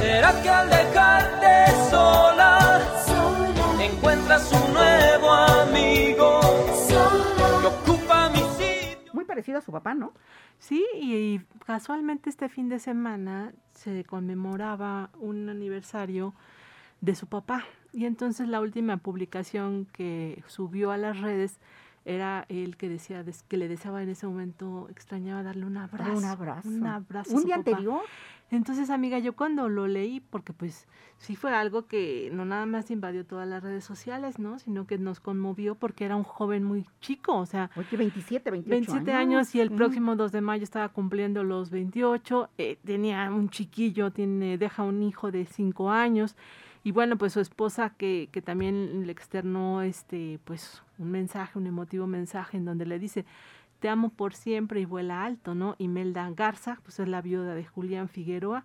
¿Será que al dejarte sola encuentras un nuevo amigo que ocupa mi sitio? Muy parecido a su papá, ¿no? Sí, y, casualmente este fin de semana se conmemoraba un aniversario de su papá. Y entonces la última publicación que subió a las redes era el que decía que le deseaba en ese momento, extrañaba darle un abrazo. Un abrazo. Un abrazo. a Un su día papá. anterior. Entonces, amiga, yo cuando lo leí, porque pues sí fue algo que no nada más invadió todas las redes sociales, ¿no? Sino que nos conmovió porque era un joven muy chico, o sea, Oye, 27, 28 27 años y el próximo 2 de mayo estaba cumpliendo los 28, eh, tenía un chiquillo, tiene, deja un hijo de 5 años y bueno, pues su esposa que, que también le externó este, pues un mensaje, un emotivo mensaje en donde le dice, te amo por siempre y vuela alto, ¿no? Imelda Garza, pues es la viuda de Julián Figueroa.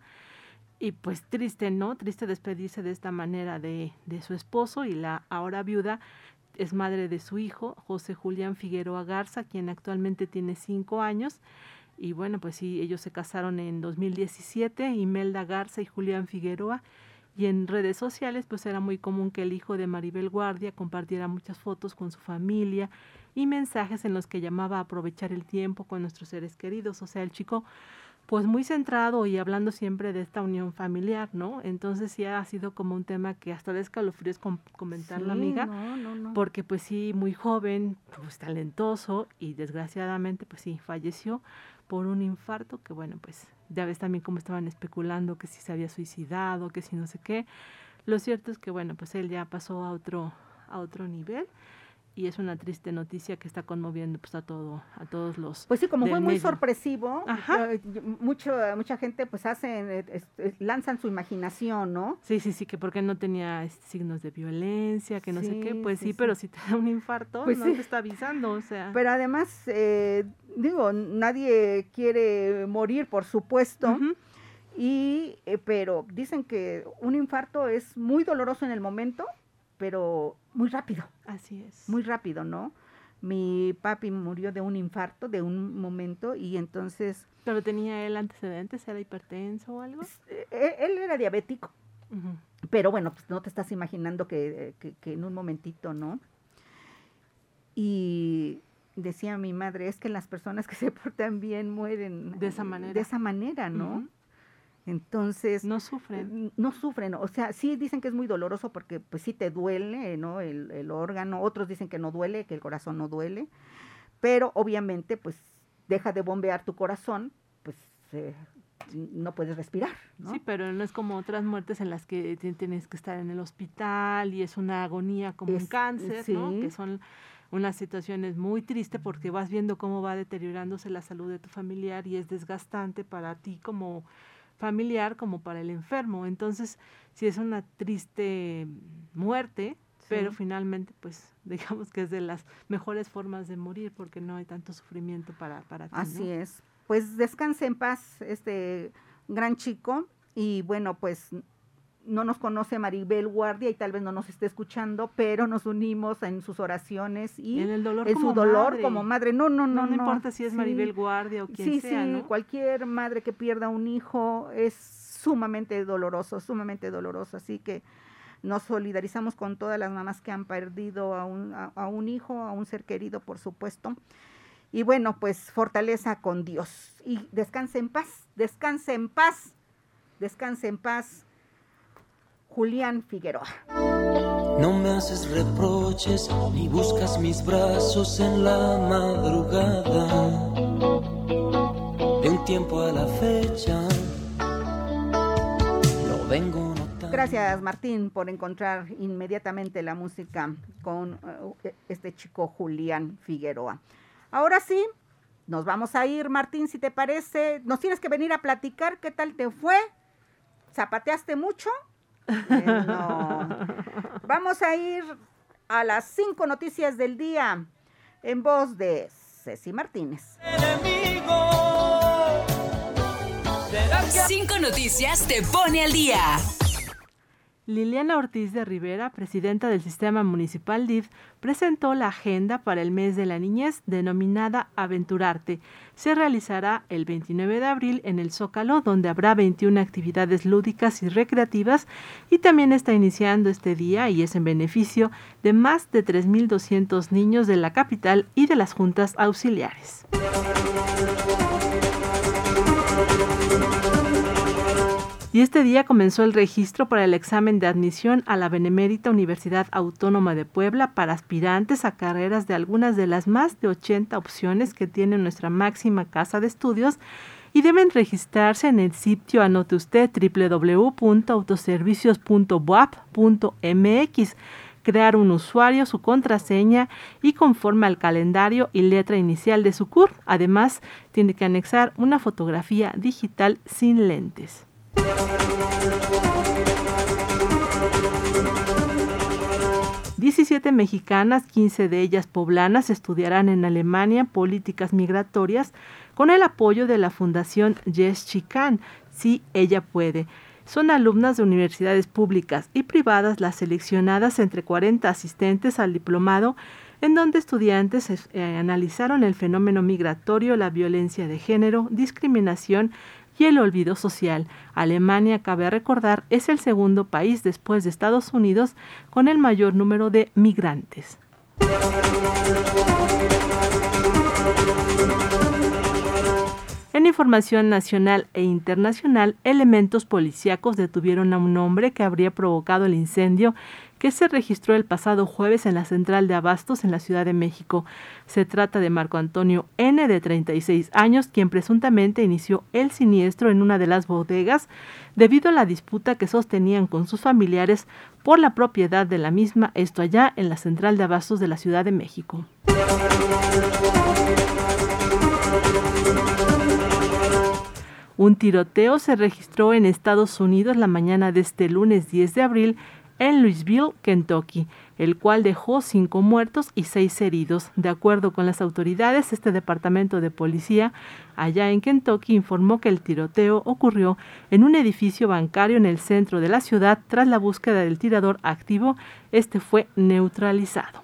Y pues triste, ¿no? Triste despedirse de esta manera de, de su esposo y la ahora viuda es madre de su hijo, José Julián Figueroa Garza, quien actualmente tiene cinco años. Y bueno, pues sí, ellos se casaron en 2017, Imelda Garza y Julián Figueroa. Y en redes sociales, pues era muy común que el hijo de Maribel Guardia compartiera muchas fotos con su familia y mensajes en los que llamaba a aprovechar el tiempo con nuestros seres queridos. O sea, el chico, pues muy centrado y hablando siempre de esta unión familiar, ¿no? Entonces sí ha sido como un tema que hasta de escalofríos com- comentarlo, Sí, amiga No, no, no. porque pues sí, muy joven, pues talentoso y desgraciadamente pues sí, falleció por un infarto que bueno, pues ya ves también cómo estaban especulando que si se había suicidado, que si no sé qué. Lo cierto es que bueno, pues él ya pasó a otro a otro nivel y es una triste noticia que está conmoviendo pues a todo a todos los Pues sí, como fue muy medio. sorpresivo, Ajá. eh, mucho, mucha gente pues hacen, eh, es- lanzan su imaginación, ¿no? Sí, sí, sí, que porque no tenía este, signos de violencia, que no sé qué, pues sí, sí, sí. pero si te da un infarto, Pues no sí. te está avisando, o sea. Pero además, eh, digo, nadie quiere morir, por supuesto, y, eh, pero dicen que un infarto es muy doloroso en el momento, pero muy rápido, Así es. muy rápido, ¿no? Mi papi murió de un infarto, de un momento, y entonces, ¿Pero tenía él antecedentes? ¿Era hipertenso o algo? eh, él era diabético. Pero bueno, pues no te estás imaginando que, que- que en un momentito, ¿no? Y decía mi madre, es que las personas que se portan bien mueren De esa eh, manera. De esa manera, ¿no? Ujú. Entonces, No sufren. no sufren, o sea, sí dicen que es muy doloroso porque pues sí te duele, ¿no? El, el órgano, otros dicen que no duele, que el corazón no duele, pero obviamente pues deja de bombear tu corazón, pues eh, no puedes respirar, ¿no? Sí, pero no es como otras muertes en las que ti- tienes que estar en el hospital y es una agonía como un cáncer, ¿no? Que son unas situaciones muy tristes porque vas viendo cómo va deteriorándose la salud de tu familiar y es desgastante para ti como familiar como para el enfermo. Entonces, sí es una triste muerte, pero finalmente, pues, digamos que es de las mejores formas de morir porque no hay tanto sufrimiento para, para ti. Así ¿no? es. Pues descanse en paz este gran chico y bueno, pues no nos conoce Maribel Guardia y tal vez no nos esté escuchando, pero nos unimos en sus oraciones y En el dolor en como su dolor madre. como madre. No, no, No, no, no, no. importa si es Sí. Maribel Guardia o quien Sí, sea, sí, ¿no? cualquier madre que pierda un hijo es sumamente doloroso, sumamente doloroso, así que nos solidarizamos con todas las mamás que han perdido a un, a, a un hijo, a un ser querido, por supuesto. Y bueno, pues fortaleza con Dios. Y descanse en paz, descanse en paz, descanse en paz. Julián Figueroa. No me haces reproches ni buscas mis brazos en la madrugada. De un tiempo a la fecha, lo vengo notando. Gracias Martín por encontrar inmediatamente la música con eh, este chico Julián Figueroa. Ahora sí, nos vamos a ir Martín, si te parece. Nos tienes que venir a platicar qué tal te fue. ¿Zapateaste mucho? Eh, no. Vamos a ir a las cinco noticias del día en voz de Ceci Martínez. Enemigo, ¿será que Cinco noticias te pone al día. Liliana Ortiz de Rivera, presidenta del Sistema Municipal DIF, presentó la agenda para el mes de la niñez denominada Aventurarte. Se realizará el 29 de abril en el Zócalo, donde habrá 21 actividades lúdicas y recreativas y también está iniciando este día y es en beneficio de más de 3.200 niños de la capital y de las juntas auxiliares. Y este día comenzó el registro para el examen de admisión a la Benemérita Universidad Autónoma de Puebla para aspirantes a carreras de algunas de las más de 80 opciones que tiene nuestra máxima casa de estudios y deben registrarse en el sitio anote usted www.autoservicios.boap.mx crear un usuario, su contraseña y conforme al calendario y letra inicial de su CUR. Además, tiene que anexar una fotografía digital sin lentes. 17 mexicanas, 15 de ellas poblanas, estudiarán en Alemania políticas migratorias con el apoyo de la Fundación Yes Chican, si ella puede. Son alumnas de universidades públicas y privadas las seleccionadas entre 40 asistentes al diplomado en donde estudiantes eh, analizaron el fenómeno migratorio, la violencia de género, discriminación y el olvido social. Alemania, cabe recordar, es el segundo país después de Estados Unidos con el mayor número de migrantes. En información nacional e internacional, elementos policíacos detuvieron a un hombre que habría provocado el incendio que se registró el pasado jueves en la central de Abastos en la Ciudad de México. Se trata de Marco Antonio N, de 36 años, quien presuntamente inició el siniestro en una de las bodegas debido a la disputa que sostenían con sus familiares por la propiedad de la misma, esto allá en la central de Abastos de la Ciudad de México. Un tiroteo se registró en Estados Unidos la mañana de este lunes 10 de abril en Louisville, Kentucky, el cual dejó cinco muertos y seis heridos. De acuerdo con las autoridades, este departamento de policía allá en Kentucky informó que el tiroteo ocurrió en un edificio bancario en el centro de la ciudad. Tras la búsqueda del tirador activo, este fue neutralizado.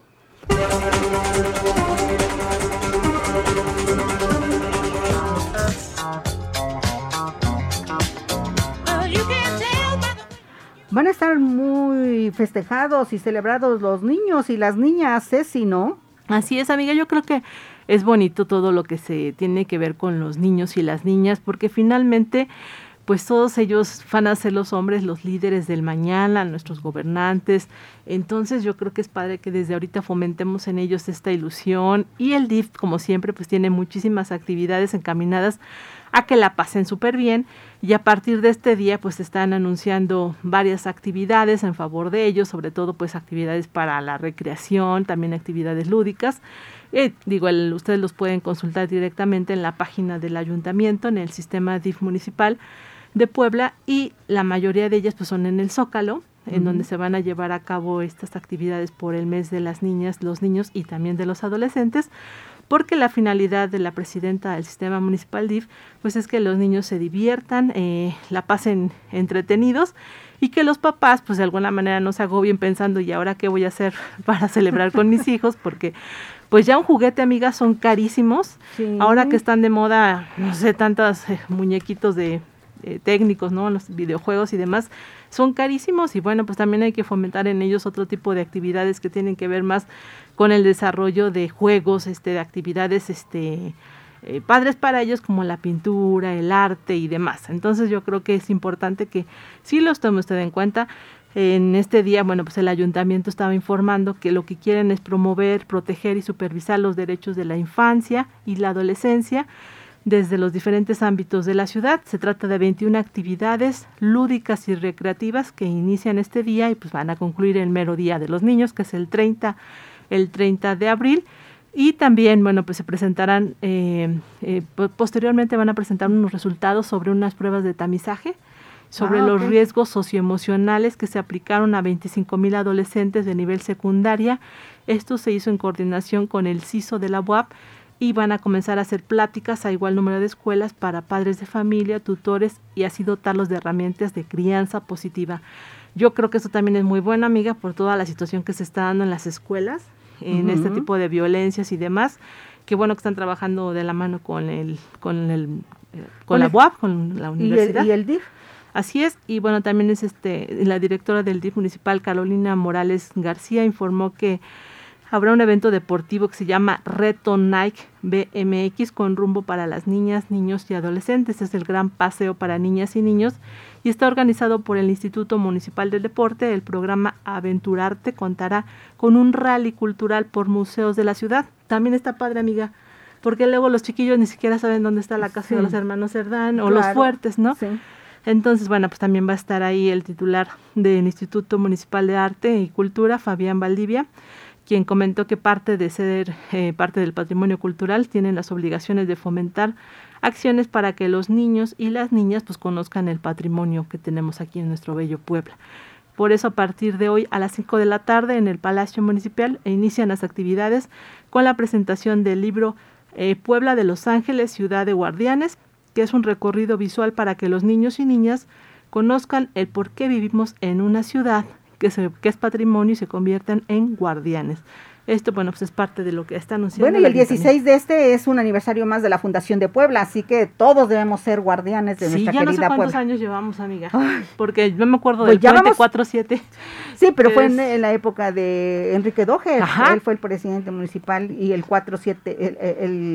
Van a estar muy festejados y celebrados los niños y las niñas, Ceci, ¿no? Así es, amiga, yo creo que es bonito todo lo que se tiene que ver con los niños y las niñas, porque finalmente, pues todos ellos van a ser los hombres, los líderes del mañana, nuestros gobernantes. Entonces yo creo que es padre que desde ahorita fomentemos en ellos esta ilusión y el DIF, como siempre, pues tiene muchísimas actividades encaminadas a que la pasen súper bien y a partir de este día pues están anunciando varias actividades en favor de ellos, sobre todo pues actividades para la recreación, también actividades lúdicas. Eh, digo, el- ustedes los pueden consultar directamente en la página del ayuntamiento, en el sistema DIF municipal de Puebla y la mayoría de ellas pues son en el Zócalo, en donde se van a llevar a cabo estas actividades por el mes de las niñas, los niños y también de los adolescentes porque la finalidad de la presidenta del sistema municipal DIF pues es que los niños se diviertan, eh, la pasen entretenidos y que los papás pues de alguna manera no se agobien pensando y ahora qué voy a hacer para celebrar con mis hijos porque pues ya un juguete amigas son carísimos Sí. ahora que están de moda no sé tantos eh, muñequitos de eh, técnicos no los videojuegos y demás son carísimos y bueno pues también hay que fomentar en ellos otro tipo de actividades que tienen que ver más con el desarrollo de juegos este de actividades este eh, padres para ellos como la pintura el arte y demás. Entonces yo creo que es importante que sí los tome usted en cuenta. En este día, bueno, pues el ayuntamiento estaba informando que lo que quieren es promover, proteger y supervisar los derechos de la infancia y la adolescencia desde los diferentes ámbitos de la ciudad. Se trata de 21 actividades lúdicas y recreativas que inician este día y pues van a concluir el mero día de los niños, que es el 30, el 30 de abril. Y también, bueno, pues se presentarán, eh, eh, po- posteriormente van a presentar unos resultados sobre unas pruebas de tamizaje, sobre Ah, los riesgos socioemocionales que se aplicaron a 25 mil adolescentes de nivel secundaria. Esto se hizo en coordinación con el CISO de la UAP y van a comenzar a hacer pláticas a igual número de escuelas para padres de familia, tutores y así dotarlos de herramientas de crianza positiva. Yo creo que eso también es muy bueno, amiga, por toda la situación que se está dando en las escuelas, en este tipo de violencias y demás. Qué bueno que están trabajando de la mano con el, con el, eh, con Con la el- UAP, con la Y universidad. el, y el DIF. Así es, y bueno, también es este la directora del DIF municipal, Carolina Morales García, informó que habrá un evento deportivo que se llama Reto Nike BMX con rumbo para las niñas, niños y adolescentes. Es el gran paseo para niñas y niños y está organizado por el Instituto Municipal del Deporte. El programa Aventurarte contará con un rally cultural por museos de la ciudad. También está padre, amiga, porque luego los chiquillos ni siquiera saben dónde está la casa de los hermanos Cerdán o los fuertes, ¿no? Sí. Entonces, bueno, pues también va a estar ahí el titular del Instituto Municipal de Arte y Cultura, Fabián Valdivia, quien comentó que parte de ser eh, parte del patrimonio cultural tienen las obligaciones de fomentar acciones para que los niños y las niñas pues conozcan el patrimonio que tenemos aquí en nuestro bello Puebla. Por eso a partir de hoy a las 5 de la tarde en el Palacio Municipal inician las actividades con la presentación del libro eh, Puebla de Los Ángeles, Ciudad de Guardianes, que es un recorrido visual para que los niños y niñas conozcan el por qué vivimos en una ciudad que, se- que es patrimonio y se conviertan en guardianes. Esto, bueno, pues es parte de lo que está anunciando. Bueno, y el ayuntamiento. 16 de este es un aniversario más de la Fundación de Puebla, así que todos debemos ser guardianes de Sí, nuestra ya no sé querida cuántos Puebla. años llevamos, amiga. Ay. Porque yo me acuerdo Pues del ya puente vamos- 4-7. Sí, pero fue en, la época de Enrique Doger. Ajá. Él fue el presidente municipal y el 47, el,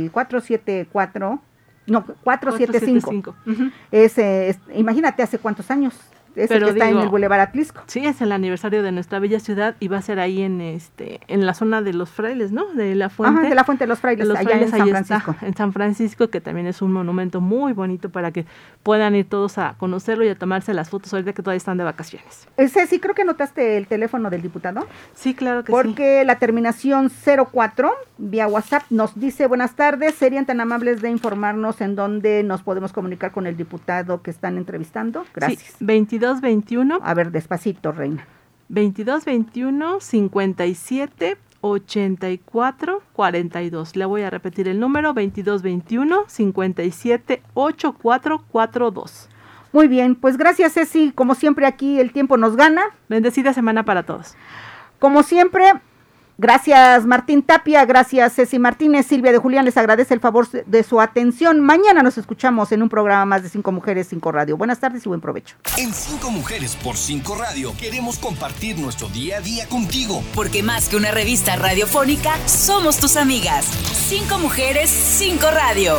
el 474, no, 475. 475. Ujú. Ese, es- imagínate hace cuántos años. Es el que está en el Boulevard Atlisco. Sí, es el aniversario de nuestra bella ciudad y va a ser ahí en este en la zona de los frailes, ¿no? De la fuente. Ajá, de la Fuente de los de Frailes, los allá frailes, en San ahí Francisco. está, en San Francisco, que también es un monumento muy bonito para que puedan ir todos a conocerlo y a tomarse las fotos ahorita que todavía están de vacaciones. Eh, Ceci, creo que notaste el teléfono del diputado. Sí, claro que sí. Porque la terminación 04 vía WhatsApp nos dice buenas tardes, serían tan amables de informarnos en dónde nos podemos comunicar con el diputado que están entrevistando. Gracias. Sí, 22 21 A ver, despacito, reina. 22 21 57 84 42. Le voy a repetir el número 22 21 57 84 42. Muy bien, pues gracias Ceci, como siempre aquí el tiempo nos gana. Bendecida semana para todos. Como siempre, gracias Martín Tapia, gracias Ceci Martínez, Silvia de Julián, les agradece el favor de su atención. Mañana nos escuchamos en un programa más de Cinco Mujeres, Cinco Radio. Buenas tardes y buen provecho. En 5 Mujeres por 5 Radio queremos compartir nuestro día a día contigo. Porque más que una revista radiofónica, somos tus amigas. Cinco mujeres, cinco radio.